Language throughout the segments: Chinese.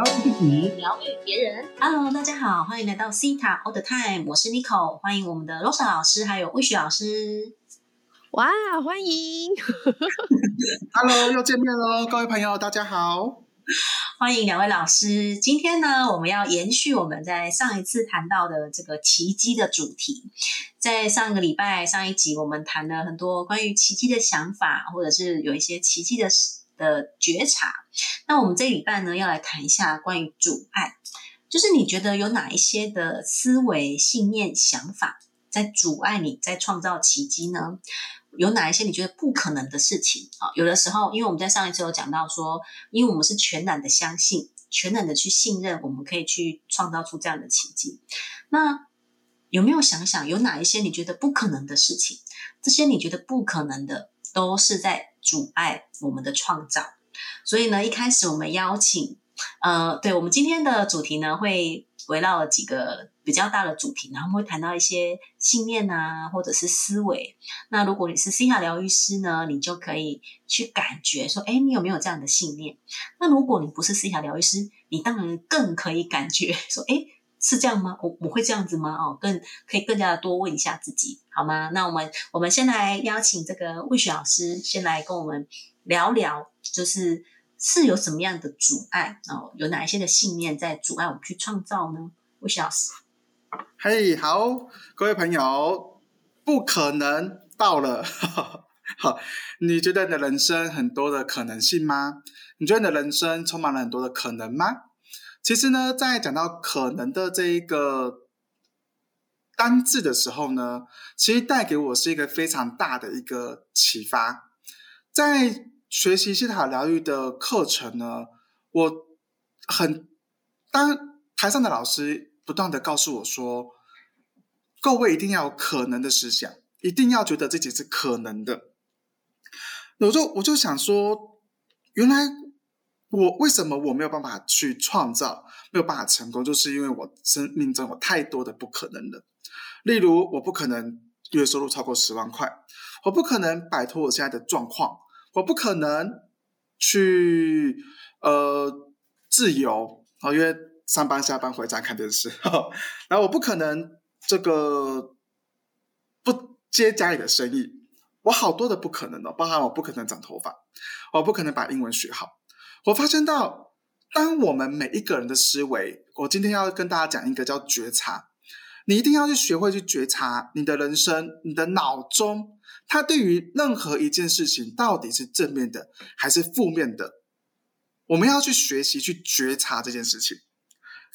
疗愈自己，疗愈别人。Hello，大家好，欢迎来到 C 塔 All the Time，我是 Nico，欢迎我们的 Rosa 老师还有魏雪老师。哇，欢迎！Hello，又见面喽，各位朋友，大家好。欢迎两位老师。今天呢，我们要延续我们在上一次谈到的这个奇迹的主题。在上个礼拜上一集，我们谈了很多关于奇迹的想法，或者是有一些奇迹的的觉察。那我们这礼拜呢，要来谈一下关于阻碍，就是你觉得有哪一些的思维、信念、想法在阻碍你在创造奇迹呢？有哪一些你觉得不可能的事情啊？有的时候，因为我们在上一次有讲到说，因为我们是全然的相信，全然的去信任，我们可以去创造出这样的奇迹。那有没有想想，有哪一些你觉得不可能的事情？这些你觉得不可能的，都是在阻碍我们的创造。所以呢，一开始我们邀请，呃，对我们今天的主题呢，会围绕几个比较大的主题，然后会谈到一些信念啊，或者是思维。那如果你是 C 塔疗愈师呢，你就可以去感觉说，哎，你有没有这样的信念？那如果你不是 C 塔疗愈师，你当然更可以感觉说，哎，是这样吗？我我会这样子吗？哦，更可以更加的多问一下自己，好吗？那我们我们先来邀请这个魏雪老师，先来跟我们聊聊，就是是有什么样的阻碍哦？有哪一些的信念在阻碍我们去创造呢？魏雪老师。嘿，好，各位朋友，不可能到了。好，你觉得你的人生很多的可能性吗？你觉得你的人生充满了很多的可能吗？其实呢，在讲到可能的这一个单字的时候呢，其实带给我是一个非常大的一个启发。在学习西塔疗愈的课程呢，我很当台上的老师不断的告诉我说，各位一定要有可能的思想，一定要觉得自己是可能的。我就我就想说，原来我为什么我没有办法去创造，没有办法成功，就是因为我生命中有太多的不可能了。例如，我不可能月收入超过十万块，我不可能摆脱我现在的状况，我不可能去呃自由啊，因为上班下班回家看电视，然后我不可能这个不接家里的生意，我好多的不可能哦，包含我不可能长头发，我不可能把英文学好。我发现到，当我们每一个人的思维，我今天要跟大家讲一个叫觉察。你一定要去学会去觉察你的人生，你的脑中，它对于任何一件事情到底是正面的还是负面的，我们要去学习去觉察这件事情。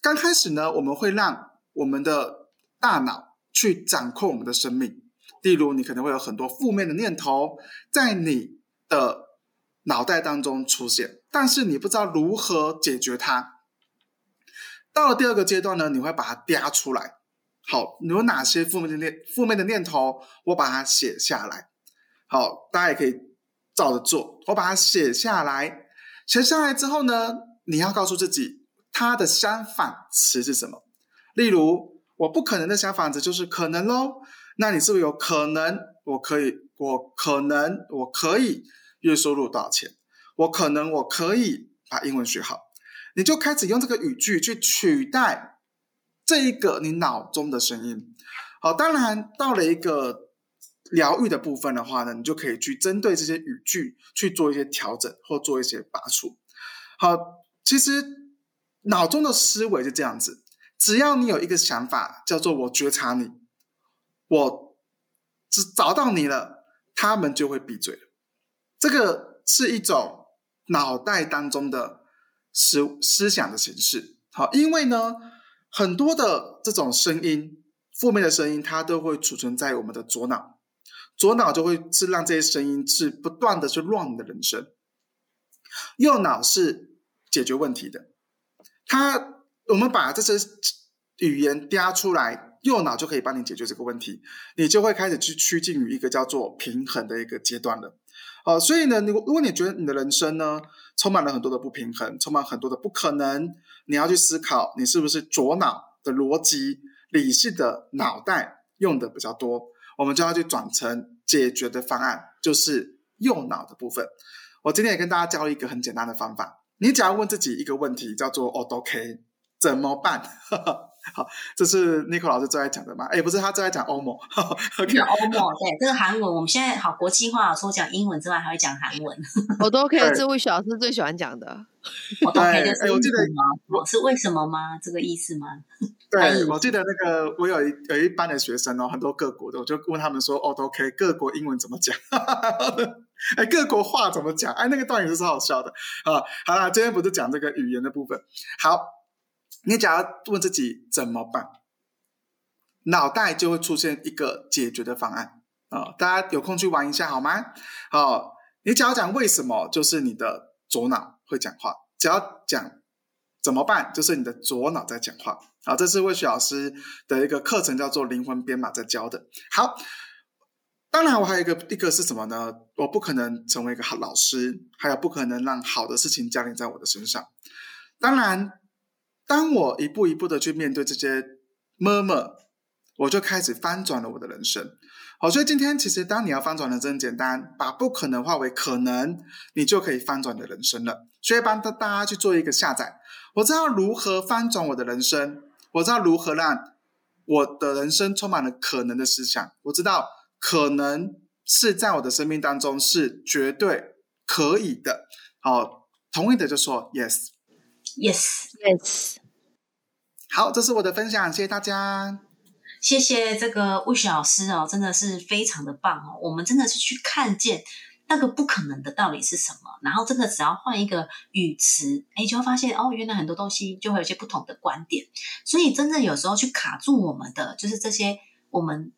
刚开始呢，我们会让我们的大脑去掌控我们的生命，例如你可能会有很多负面的念头在你的脑袋当中出现，但是你不知道如何解决它。到了第二个阶段呢，你会把它嗲出来。好，有哪些负面的念负面的念头？我把它写下来。好，大家也可以照着做。我把它写下来，写下来之后呢，你要告诉自己，它的相反词是什么？例如，我不可能的相反词就是可能喽。那你是不是有可能？我可以，我可能，我可以月收入多少钱？我可能，我可以把英文学好。你就开始用这个语句去取代。这一个你脑中的声音，好，当然到了一个疗愈的部分的话呢，你就可以去针对这些语句去做一些调整或做一些拔除。好，其实脑中的思维是这样子，只要你有一个想法叫做我觉察你，我只找到你了，他们就会闭嘴了。这个是一种脑袋当中的思思想的形式。好，因为呢。很多的这种声音，负面的声音，它都会储存在我们的左脑，左脑就会是让这些声音是不断的去乱你的人生。右脑是解决问题的，它我们把这些语言嗲出来，右脑就可以帮你解决这个问题，你就会开始去趋近于一个叫做平衡的一个阶段了。哦，所以呢，你如果你觉得你的人生呢充满了很多的不平衡，充满很多的不可能，你要去思考，你是不是左脑的逻辑、理性的脑袋用的比较多，我们就要去转成解决的方案，就是右脑的部分。我今天也跟大家教一个很简单的方法，你只要问自己一个问题，叫做 “OK”，怎么办？好，这是 n i c o 老师最爱讲的嘛？哎，不是，他最爱讲欧盟。OK，欧盟对这个韩文，我们现在好国际化，除了讲英文之外，还会讲韩文。我都 OK，这位小老师最喜欢讲的。我都 OK，就是我记得吗？是为什么吗？这个意思吗？对，我记得那个我有一有一班的学生哦，很多各国的，我就问他们说：“哦都，OK，各国英文怎么讲？哎，各国话怎么讲？哎，那个段语是好笑的啊。”好啦，今天不是讲这个语言的部分，好。你只要问自己怎么办，脑袋就会出现一个解决的方案啊！大家有空去玩一下好吗？好，你只要讲为什么，就是你的左脑会讲话；只要讲怎么办，就是你的左脑在讲话。好，这是魏雪老师的一个课程，叫做灵魂编码在教的。好，当然我还有一个一个是什么呢？我不可能成为一个好老师，还有不可能让好的事情降临在我的身上。当然。当我一步一步的去面对这些 murmur，我就开始翻转了我的人生。好，所以今天其实当你要翻转的真简单，把不可能化为可能，你就可以翻转你的人生了。所以帮大大家去做一个下载。我知道如何翻转我的人生，我知道如何让我的人生充满了可能的思想。我知道可能是在我的生命当中是绝对可以的。好，同意的就说 yes。Yes, yes。好，这是我的分享，谢谢大家。谢谢这个魏雪老师哦，真的是非常的棒哦。我们真的是去看见那个不可能的到底是什么，然后真的只要换一个语词，哎，就会发现哦，原来很多东西就会有些不同的观点。所以真正有时候去卡住我们的，就是这些我们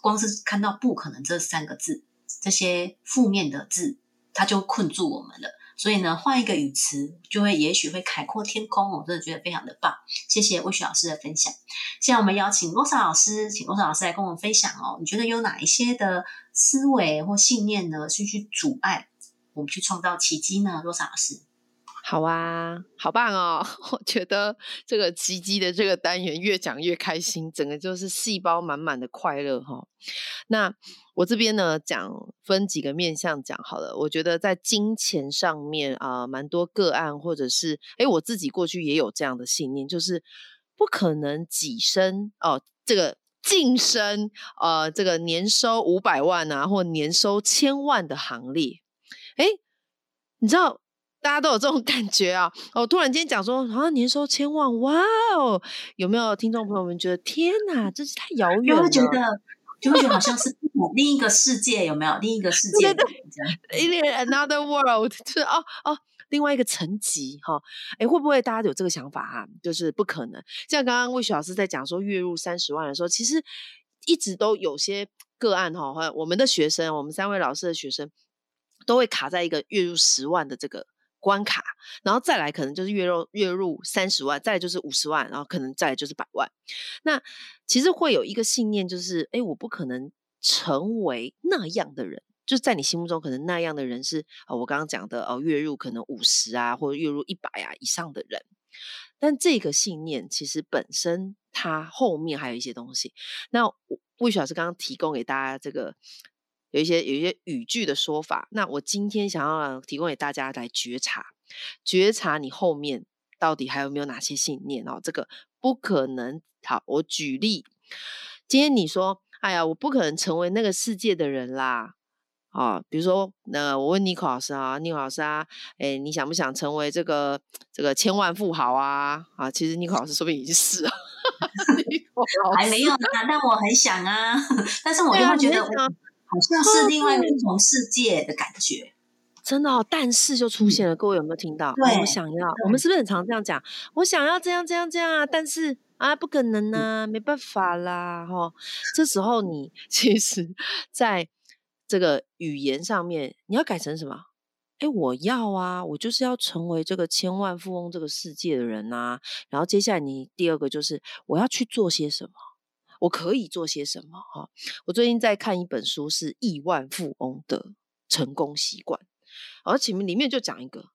光是看到不可能这三个字，这些负面的字，它就困住我们了。所以呢，换一个语词，就会也许会海阔天空。我真的觉得非常的棒，谢谢魏雪老师的分享。现在我们邀请罗莎老师，请罗莎老师来跟我们分享哦。你觉得有哪一些的思维或信念呢，是去阻碍我们去创造奇迹呢？罗莎老师。好啊，好棒哦！我觉得这个奇迹的这个单元越讲越开心，整个就是细胞满满的快乐哈。那我这边呢，讲分几个面向讲好了。我觉得在金钱上面啊，蛮多个案，或者是哎，我自己过去也有这样的信念，就是不可能跻身哦，这个晋升呃，这个年收五百万啊，或年收千万的行列。哎，你知道？大家都有这种感觉啊！哦，突然间讲说啊，年收千万，哇哦！有没有听众朋友们觉得天哪，真是太遥远了？就会觉得，就会觉得好像是另一个世界，有没有？另一个世界，对对，another world，就是哦哦，另外一个层级哈。哎，会不会大家有这个想法啊？就是不可能。像刚刚魏雪老师在讲说月入三十万的时候，其实一直都有些个案哈，我们的学生，我们三位老师的学生都会卡在一个月入十万的这个。关卡，然后再来可能就是月入月入三十万，再来就是五十万，然后可能再来就是百万。那其实会有一个信念，就是哎，我不可能成为那样的人，就是在你心目中可能那样的人是啊，我刚刚讲的哦，月入可能五十啊，或者月入一百啊以上的人。但这个信念其实本身它后面还有一些东西。那魏雪老师刚刚提供给大家这个。有一些有一些语句的说法，那我今天想要提供给大家来觉察，觉察你后面到底还有没有哪些信念哦？这个不可能。好，我举例，今天你说，哎呀，我不可能成为那个世界的人啦。啊，比如说，那我问尼克老师啊，尼克老师啊，哎，你想不想成为这个这个千万富豪啊？啊，其实尼克老师说不定已经是了，还没有呢，但我很想啊，但是我就会觉得。好像是另外一种世界的感觉，真的哦。但是就出现了，各位有没有听到？我想要，我们是不是很常这样讲？我想要这样这样这样啊！但是啊，不可能啊，没办法啦，哈。这时候你 其实在这个语言上面，你要改成什么？哎，我要啊，我就是要成为这个千万富翁这个世界的人啊。然后接下来你第二个就是我要去做些什么？我可以做些什么？哈，我最近在看一本书，是《亿万富翁的成功习惯》，而前面里面就讲一个，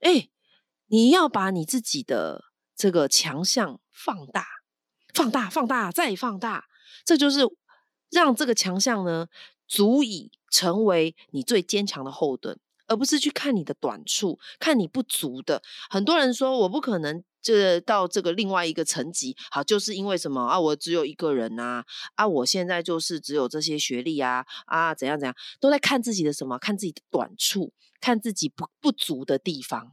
哎，你要把你自己的这个强项放大、放大、放大再放大，这就是让这个强项呢，足以成为你最坚强的后盾，而不是去看你的短处，看你不足的。很多人说我不可能这到这个另外一个层级，好，就是因为什么啊？我只有一个人呐，啊，我现在就是只有这些学历啊，啊，怎样怎样，都在看自己的什么？看自己的短处，看自己不不足的地方。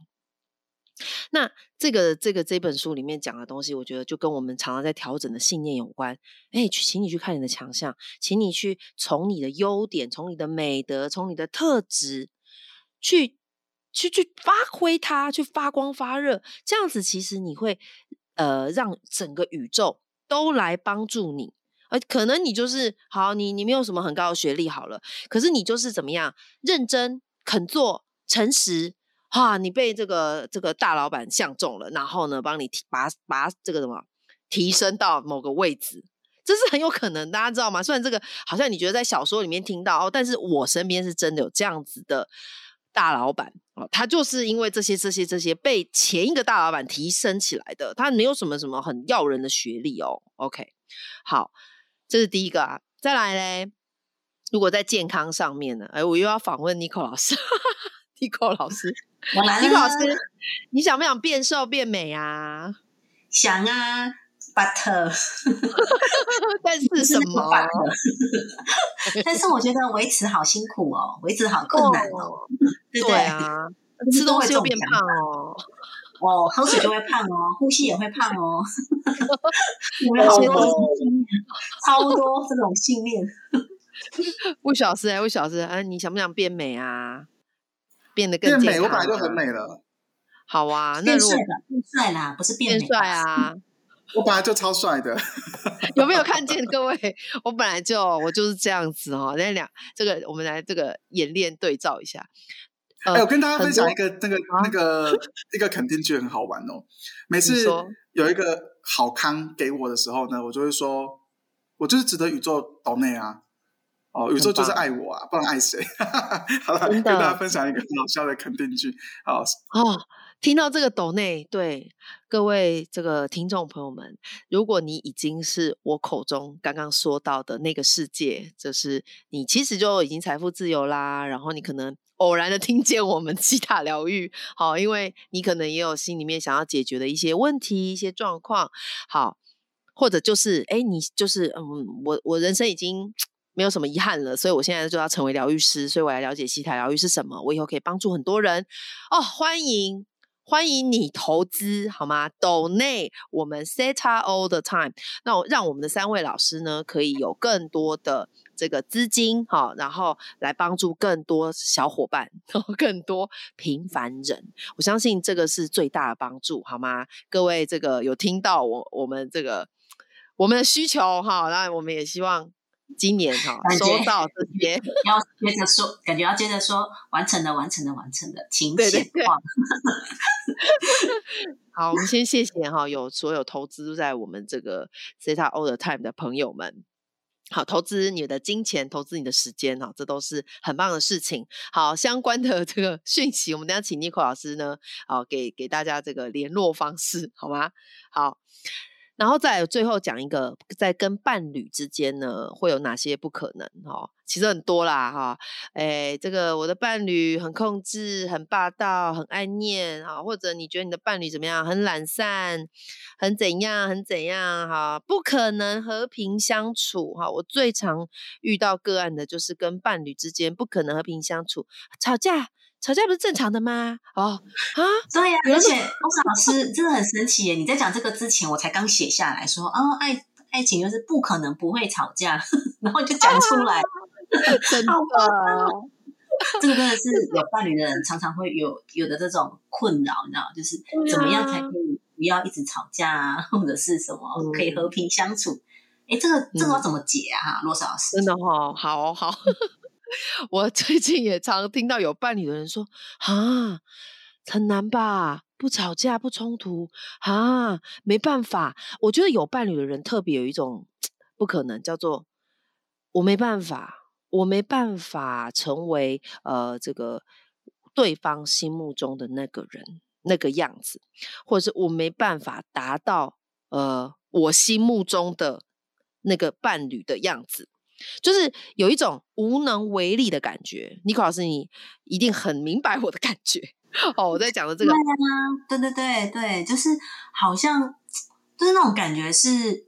那这个这个这本书里面讲的东西，我觉得就跟我们常常在调整的信念有关。哎，去，请你去看你的强项，请你去从你的优点、从你的美德、从你的特质，去去去发挥它，去发光发热。这样子，其实你会呃让整个宇宙都来帮助你。而可能你就是好，你你没有什么很高的学历，好了，可是你就是怎么样认真、肯做、诚实。哈，你被这个这个大老板相中了，然后呢，帮你提拔拔这个什么提升到某个位置，这是很有可能，大家知道吗？虽然这个好像你觉得在小说里面听到哦，但是我身边是真的有这样子的大老板哦，他就是因为这些这些这些被前一个大老板提升起来的，他没有什么什么很耀人的学历哦。OK，好，这是第一个啊，再来嘞，如果在健康上面呢，哎，我又要访问 Nico 老师。Nico 老师。Nico 老师，你想不想变瘦变美啊？想啊，But，但是什么？但是我觉得维持好辛苦哦，维持好困难哦。对啊，吃东西就变胖哦。哦，喝水就会胖哦，呼吸也会胖哦。好多超多这种信念。魏小师哎，魏小师，哎，你想不想变美啊？变得更美，我本来就很美了。好啊，变帅了，变帅啦，不是变帅啊！我本来就超帅的。有没有看见各位？我本来就我就是这样子哦。那两这个，我们来这个演练对照一下。哎，我跟大家分享一个那个那个一个肯定句很好玩哦。每次有一个好康给我的时候呢，我就会说，我就是值得宇宙岛内啊。哦，宇宙就是爱我啊，不然爱谁？好了，跟大家分享一个很好笑的肯定句。好哦，听到这个抖内，对各位这个听众朋友们，如果你已经是我口中刚刚说到的那个世界，就是你其实就已经财富自由啦。然后你可能偶然的听见我们吉塔疗愈，好，因为你可能也有心里面想要解决的一些问题、一些状况，好，或者就是哎，你就是嗯，我我人生已经。没有什么遗憾了，所以我现在就要成为疗愈师，所以我来了解西台疗愈是什么，我以后可以帮助很多人哦。欢迎欢迎你投资好吗？Donate 我们 Set up All the Time，那我让我们的三位老师呢，可以有更多的这个资金哈，然后来帮助更多小伙伴，更多平凡人。我相信这个是最大的帮助好吗？各位这个有听到我我们这个我们的需求哈，那我们也希望。今年哈收到这些，要接着说，感觉要接着说，完成了，完成了，完成了，请显化。好，我们先谢谢哈，有所有投资在我们这个 Zeta All the Time 的朋友们，好，投资你的金钱，投资你的时间哈，这都是很棒的事情。好，相关的这个讯息，我们等下请 Nico 老师呢，好，给给大家这个联络方式，好吗？好。然后再最后讲一个，在跟伴侣之间呢，会有哪些不可能？哈，其实很多啦，哈，哎，这个我的伴侣很控制、很霸道、很爱念，哈，或者你觉得你的伴侣怎么样？很懒散，很怎样？很怎样？哈，不可能和平相处，哈，我最常遇到个案的就是跟伴侣之间不可能和平相处，吵架。吵架不是正常的吗？哦啊，对呀，而且欧萨老师真的很神奇耶！你在讲这个之前，我才刚写下来说，哦，爱爱情就是不可能不会吵架，然后就讲出来，真的，这个真的是有伴侣的人常常会有有的这种困扰，你知道，就是怎么样才可以不要一直吵架啊，或者是什么可以和平相处？哎，这个这个要怎么解啊？罗莎老师，真的哈，好好。我最近也常听到有伴侣的人说：“啊，很难吧？不吵架不冲突啊，没办法。”我觉得有伴侣的人特别有一种不可能，叫做我没办法，我没办法成为呃这个对方心目中的那个人那个样子，或者是我没办法达到呃我心目中的那个伴侣的样子。就是有一种无能为力的感觉。尼克老师，你一定很明白我的感觉哦。我在讲的这个，对对对对，就是好像就是那种感觉是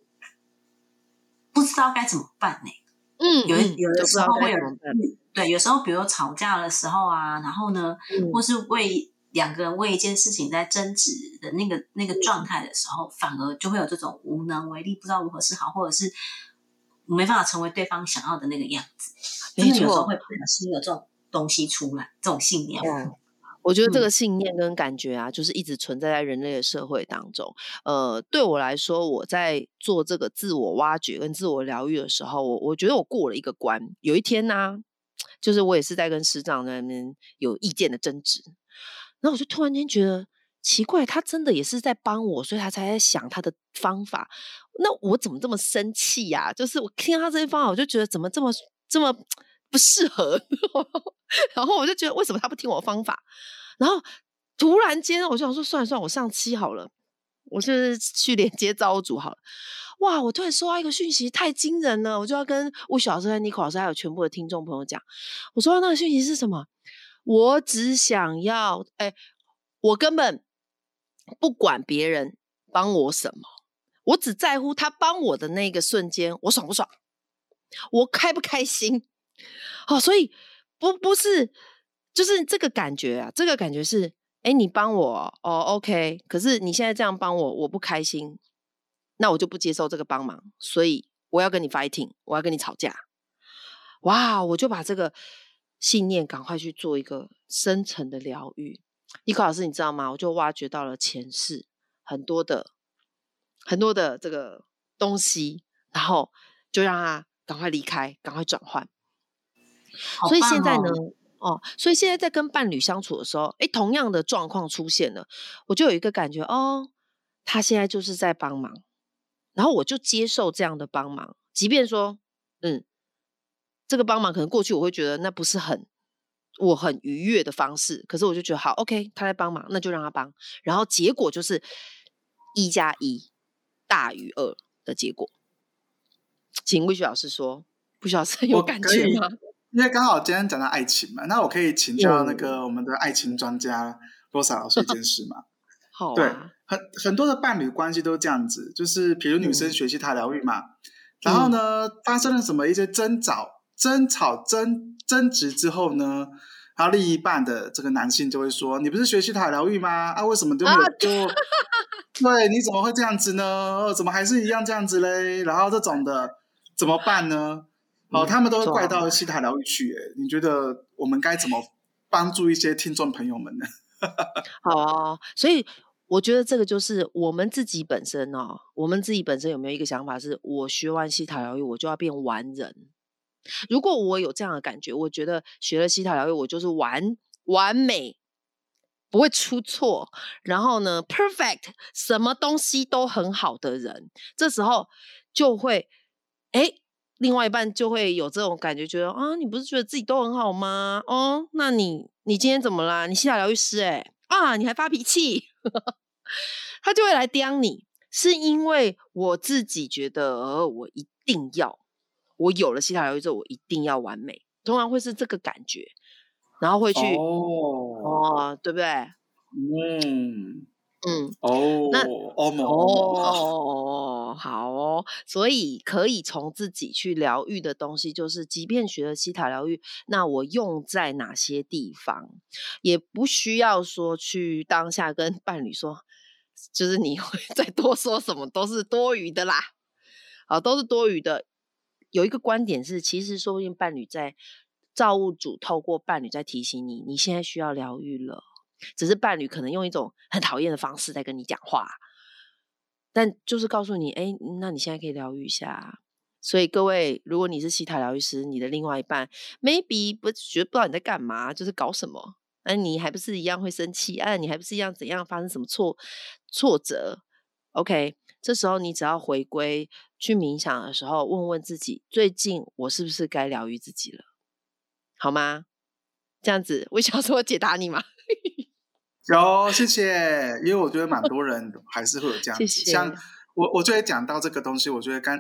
不知道该怎么办呢？嗯，有有的时候会有怎么办对，有时候比如吵架的时候啊，然后呢，嗯或是为两个人为一件事情在争执的那个那个状态的时候，反而就会有这种无能为力，不知道如何是好，或者是没办法成为对方想要的那个样子。没真的有时候会不小心有这种东西出来，这种信念。嗯我觉得这嗯个信念跟感觉啊，就是一直存在在人类的社会当中。呃，对我来说，我在做这个自我挖掘跟自我疗愈的时候，我我觉得我过了一个关。有一天呢、就是我也是在跟师长在那边有意见的争执，然后我就突然间觉得奇怪，他真的也是在帮我，所以他才在想他的方法。那我怎么这么生气呀、就是我听到他这些方法，我就觉得怎么这么这么不适合，然后我就觉得为什么他不听我方法？然后突然间我就想说，算了算了，我上期好了，我是去连接招主好了。哇！我突然收到一个讯息，太惊人了！我就要跟吴小老师、尼克老师还有全部的听众朋友讲，我收到那个讯息是什么？我只想要，哎，我根本不管别人帮我什么，我只在乎他帮我的那个瞬间，我爽不爽，我开不开心。好、所以不不是，就是这个感觉啊，这个感觉是，哎，你帮我哦，OK，可是你现在这样帮我，我不开心，那我就不接受这个帮忙，所以我要跟你 fighting，我要跟你吵架。哇，我就把这个信念赶快去做一个深层的疗愈。尼克老师，你知道吗？我就挖掘到了前世很多的很多的这个东西，然后就让他赶快离开，赶快转换。好所以现在呢哦，哦，所以现在在跟伴侣相处的时候，哎，同样的状况出现了，我就有一个感觉，哦，他现在就是在帮忙，然后我就接受这样的帮忙，即便说，嗯，这个帮忙可能过去我会觉得那不是很我很愉悦的方式，可是我就觉得好，OK，他在帮忙，那就让他帮，然后结果就是一加一大于二的结果。请魏雪老师说，魏雪老师有感觉吗？因为刚好今天讲到爱情嘛，那我可以请教那嗯个我们的爱情专家 罗莎老师一件事嘛。好、啊，对，很很多的伴侣关系都是这样子，就是比如女生嗯学习塔疗愈嘛，然后呢发生了什么一些争吵、争吵、争争执之后呢，然后另一半的这个男性就会说：“你不是学习塔疗愈吗？啊，为什么就没有啊就？对，你怎么会这样子呢？哦怎么还是一样这样子嘞？然后这种的怎么办呢？哦，嗯他们都会怪到西塔疗愈去。哎，你觉得我们该怎么帮助一些听众朋友们呢？好啊，所以我觉得这个就是我们自己本身哦，我们自己本身有没有一个想法是，我学完西塔疗愈，我就要变完人。如果我有这样的感觉，我觉得学了西塔疗愈，我就是完完美，不会出错，然后呢，perfect，什么东西都很好的人，这时候就会，哎，另外一半就会有这种感觉，觉得啊，你不是觉得自己都很好吗？哦，那你你今天怎么啦？你西塔疗愈师哎、啊，你还发脾气，他就会来刁你，是因为我自己觉得，呃，我一定要，我有了西塔疗愈之后，我一定要完美，通常会是这个感觉，然后会去哦，哦，对不对？嗯，嗯，哦，那欧盟，欧盟好。哦，好哦，所以可以从自己去疗愈的东西，就是即便学了西塔疗愈，那我用在哪些地方，也不需要说去当下跟伴侣说，就是你会 再多说什么都是多余的啦，啊，都是多余的。有一个观点是，其实说不定伴侣在造物主透过伴侣在提醒你，你现在需要疗愈了。只是伴侣可能用一种很讨厌的方式在跟你讲话，但就是告诉你，哎，那你现在可以疗愈一下。所以各位，如果你是西塔疗愈师，你的另外一半 maybe 不觉得不知道你在干嘛，就是搞什么，那、你还不是一样会生气，啊，你还不是一样怎样发生什么挫挫折？OK，这时候你只要回归去冥想的时候，问问自己，最近我是不是该疗愈自己了，好吗？这样子，我想说解答你嘛。有，谢谢。因为我觉得蛮多人还是会有这 样子，谢谢像我，我就会讲到这个东西。我觉得刚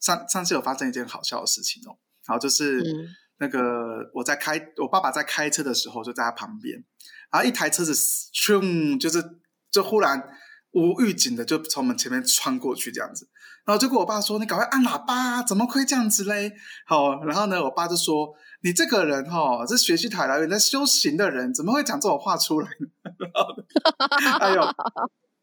上上次有发生一件好笑的事情哦，然后就是嗯那个我在开，我爸爸在开车的时候就在他旁边，然后一台车子咻，就是就忽然无预警的就从我们前面穿过去这样子，然后就跟我爸说：“你赶快按喇叭，怎么会这样子嘞？”好，然后呢，我爸就说：“你这个人哈、哦，是学习台来源在修行的人，怎么会讲这种话出来呢？”然 后哎呦。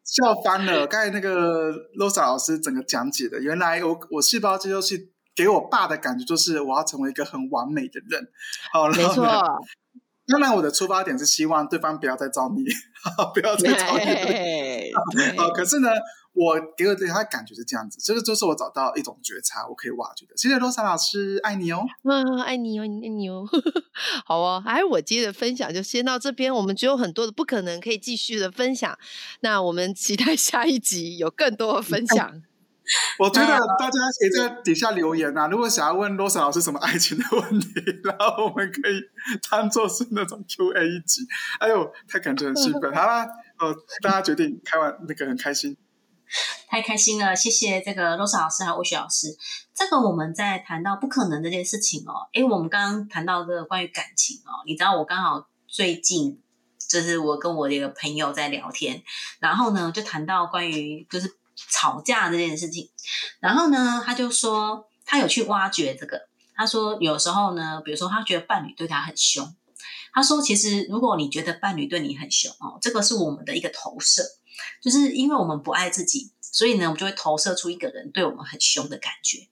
笑翻了！刚才那个 Losa 老师整个讲解的，原来我我细胞接收器给我爸的感觉就是我要成为一个很完美的人。好，然没错，当然我的出发点是希望对方不要再找你，不要再找你。对 好，可是呢，我给我对他的感觉是这样子，这个就是我找到一种觉察，我可以挖掘的。谢谢 Losa 老师，爱你哦。嗯，爱你哦，爱你哦，好哦，哎我今天的分享就先到这边，我们只有很多的不可能可以继续的分享，那我们期待下一集有更多的分享。我觉得大家可以在底下留言啊，如果想要问 Losa 老师什么爱情的问题，然后我们可以当做是那种 Q&A 一集。哎呦，太感觉很兴奋。好啦，呃，大家决定开完那个很开心。太开心了，谢谢这个 Rosa 老师还有魏雪老师。这个我们在谈到不可能这件事情哦，因为，我们刚刚谈到这个关于感情哦，你知道我刚好最近就是我跟我的一个朋友在聊天，然后呢就谈到关于就是吵架这件事情，然后呢他就说他有去挖掘这个，他说有时候呢，比如说他觉得伴侣对他很凶，他说其实如果你觉得伴侣对你很凶哦，这个是我们的一个投射。就是因为我们不爱自己，所以呢，我们就会投射出一个人对我们很凶的感觉。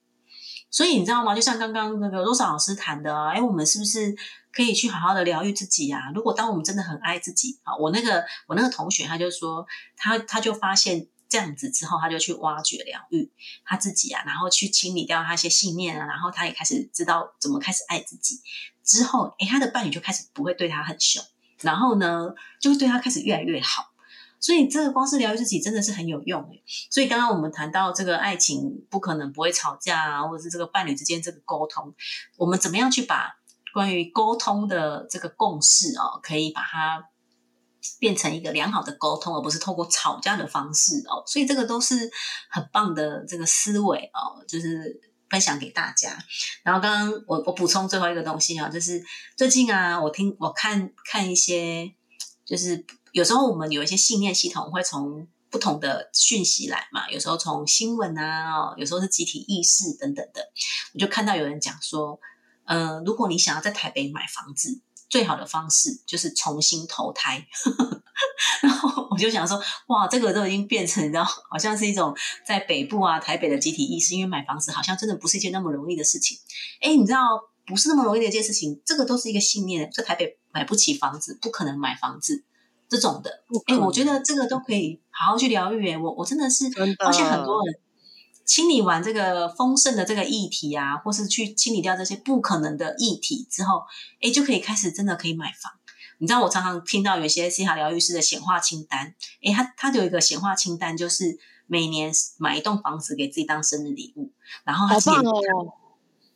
所以你知道吗？就像刚刚那个罗莎老师谈的啊，哎，我们是不是可以去好好的疗愈自己啊？如果当我们真的很爱自己啊，我那个我那个同学他就说，他他就发现这样子之后，他就去挖掘疗愈他自己啊，然后去清理掉他一些信念啊，然后他也开始知道怎么开始爱自己。之后，哎，他的伴侣就开始不会对他很凶，然后呢，就会对他开始越来越好。所以这个光是疗愈自己真的是很有用诶。所以刚刚我们谈到这个爱情不可能不会吵架啊，或者是这个伴侣之间这个沟通，我们怎么样去把关于沟通的这个共识哦，可以把它变成一个良好的沟通，而不是透过吵架的方式哦。所以这个都是很棒的这个思维哦，就是分享给大家。然后刚刚我我补充最后一个东西啊，就是最近啊，我听我看看一些就是。有时候我们有一些信念系统会从不同的讯息来嘛，有时候从新闻啊，有时候是集体意识等等的。我就看到有人讲说，呃，如果你想要在台北买房子，最好的方式就是重新投胎。然后我就想说，哇，这个都已经变成，你知道，好像是一种在北部啊、台北的集体意识，因为买房子好像真的不是一件那么容易的事情。哎，你知道，不是那么容易的一件事情，这个都是一个信念，在台北买不起房子，不可能买房子。这种的，哎，我觉得这个都可以好好去疗愈。哎，我我真的是发现很多人清理完这个丰盛的这个议题啊，或是去清理掉这些不可能的议题之后，哎，就可以开始真的可以买房。你知道，我常常听到有些西塔疗愈师的显化清单，哎，他他有一个显化清单，就是每年买一栋房子给自己当生日礼物，然后他好棒哦。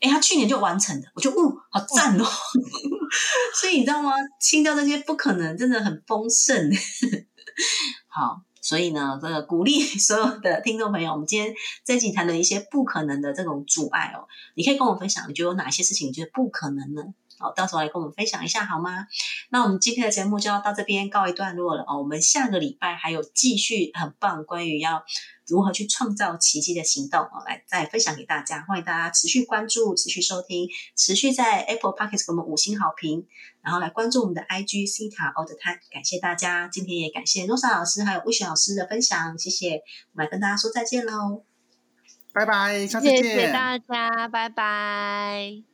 哎，他去年就完成的，我就哦，好赞哦！所以你知道吗？清掉这些不可能，真的很丰盛。好，所以呢，这个鼓励 所有的听众朋友，我们今天这一集谈的一些不可能的这种阻碍哦，你可以跟我分享，你觉得有哪些事情你觉得不可能呢？好，到时候来跟我们分享一下好吗？那我们今天的节目就要到这边告一段落了哦。我们下个礼拜还有继续很棒关于要如何去创造奇迹的行动哦，来再分享给大家。欢迎大家持续关注、持续收听、持续在 Apple Podcast 给我们五星好评，然后来关注我们的 IG C 塔 All the Time。感谢大家，今天也感谢罗莎老师还有魏雪老师的分享，谢谢。我们来跟大家说再见喽，拜拜，下次见。谢谢大家，拜拜。